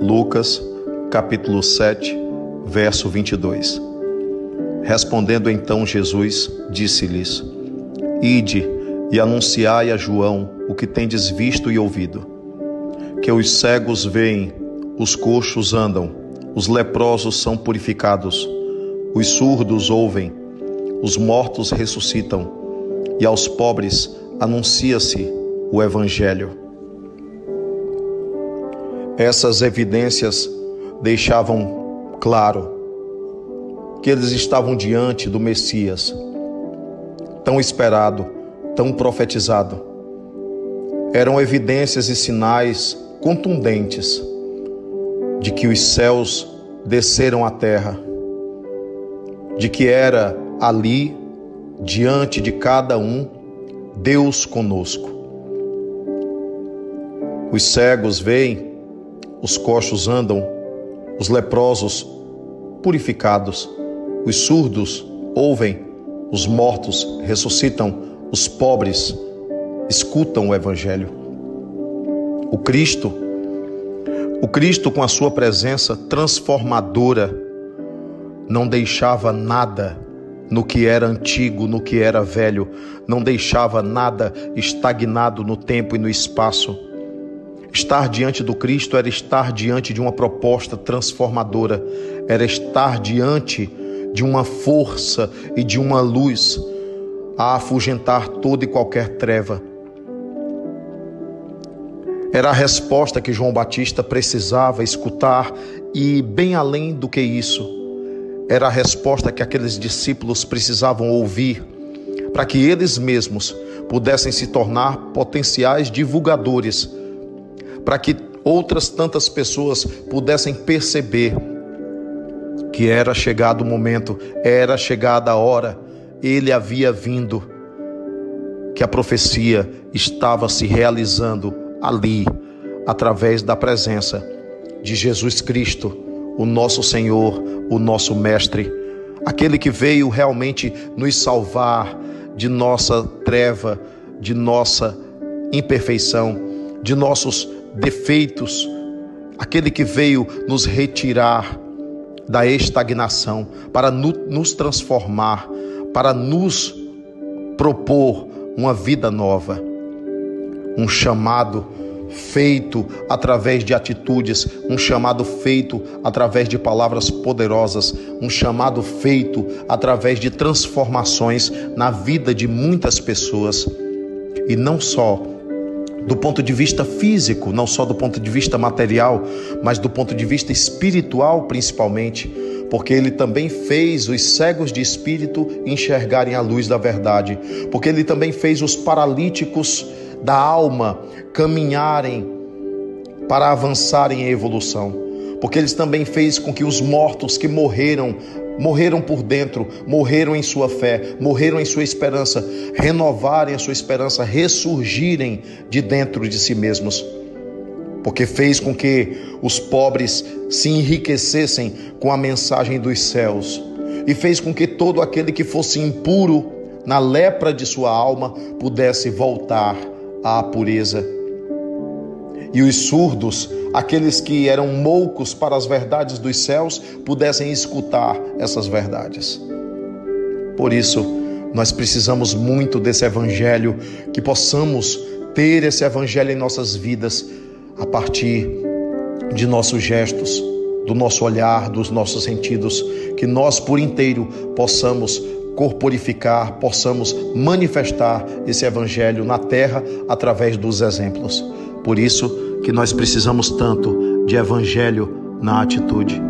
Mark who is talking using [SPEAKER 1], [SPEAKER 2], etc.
[SPEAKER 1] Lucas, capítulo 7, verso 22. Respondendo então Jesus, disse-lhes: Ide e anunciai a João o que tendes visto e ouvido: que os cegos veem, os coxos andam, os leprosos são purificados, os surdos ouvem, os mortos ressuscitam, e aos pobres anuncia-se o Evangelho. Essas evidências deixavam claro que eles estavam diante do Messias, tão esperado, tão profetizado. Eram evidências e sinais contundentes de que os céus desceram à terra, de que era ali, diante de cada um, Deus conosco. Os cegos veem, os coxos andam, os leprosos purificados, os surdos ouvem, os mortos ressuscitam, os pobres escutam o Evangelho. O Cristo, o Cristo com a sua presença transformadora, não deixava nada no que era antigo, no que era velho, não deixava nada estagnado no tempo e no espaço Estar diante do Cristo era estar diante de uma proposta transformadora, era estar diante de uma força e de uma luz a afugentar toda e qualquer treva. Era a resposta que João Batista precisava escutar e, bem além do que isso, era a resposta que aqueles discípulos precisavam ouvir para que eles mesmos pudessem se tornar potenciais divulgadores para que outras tantas pessoas pudessem perceber que era chegado o momento, era chegada a hora, ele havia vindo, que a profecia estava se realizando ali, através da presença de Jesus Cristo, o nosso Senhor, o nosso Mestre, aquele que veio realmente nos salvar de nossa treva, de nossa imperfeição, de nossos defeitos, aquele que veio nos retirar da estagnação, para nos transformar, para nos propor uma vida nova, um chamado feito através de atitudes, um chamado feito através de palavras poderosas, um chamado feito através de transformações na vida de muitas pessoas. E não só do ponto de vista físico, não só do ponto de vista material, mas do ponto de vista espiritual principalmente, porque ele também fez os cegos de espírito enxergarem a luz da verdade, porque ele também fez os paralíticos da alma caminharem para avançarem em evolução porque eles também fez com que os mortos que morreram, morreram por dentro, morreram em sua fé, morreram em sua esperança, renovarem a sua esperança, ressurgirem de dentro de si mesmos. Porque fez com que os pobres se enriquecessem com a mensagem dos céus, e fez com que todo aquele que fosse impuro na lepra de sua alma pudesse voltar à pureza. E os surdos aqueles que eram moucos para as verdades dos céus pudessem escutar essas verdades. Por isso, nós precisamos muito desse evangelho, que possamos ter esse evangelho em nossas vidas a partir de nossos gestos, do nosso olhar, dos nossos sentidos, que nós por inteiro possamos corporificar, possamos manifestar esse evangelho na terra através dos exemplos. Por isso, que nós precisamos tanto de evangelho na atitude.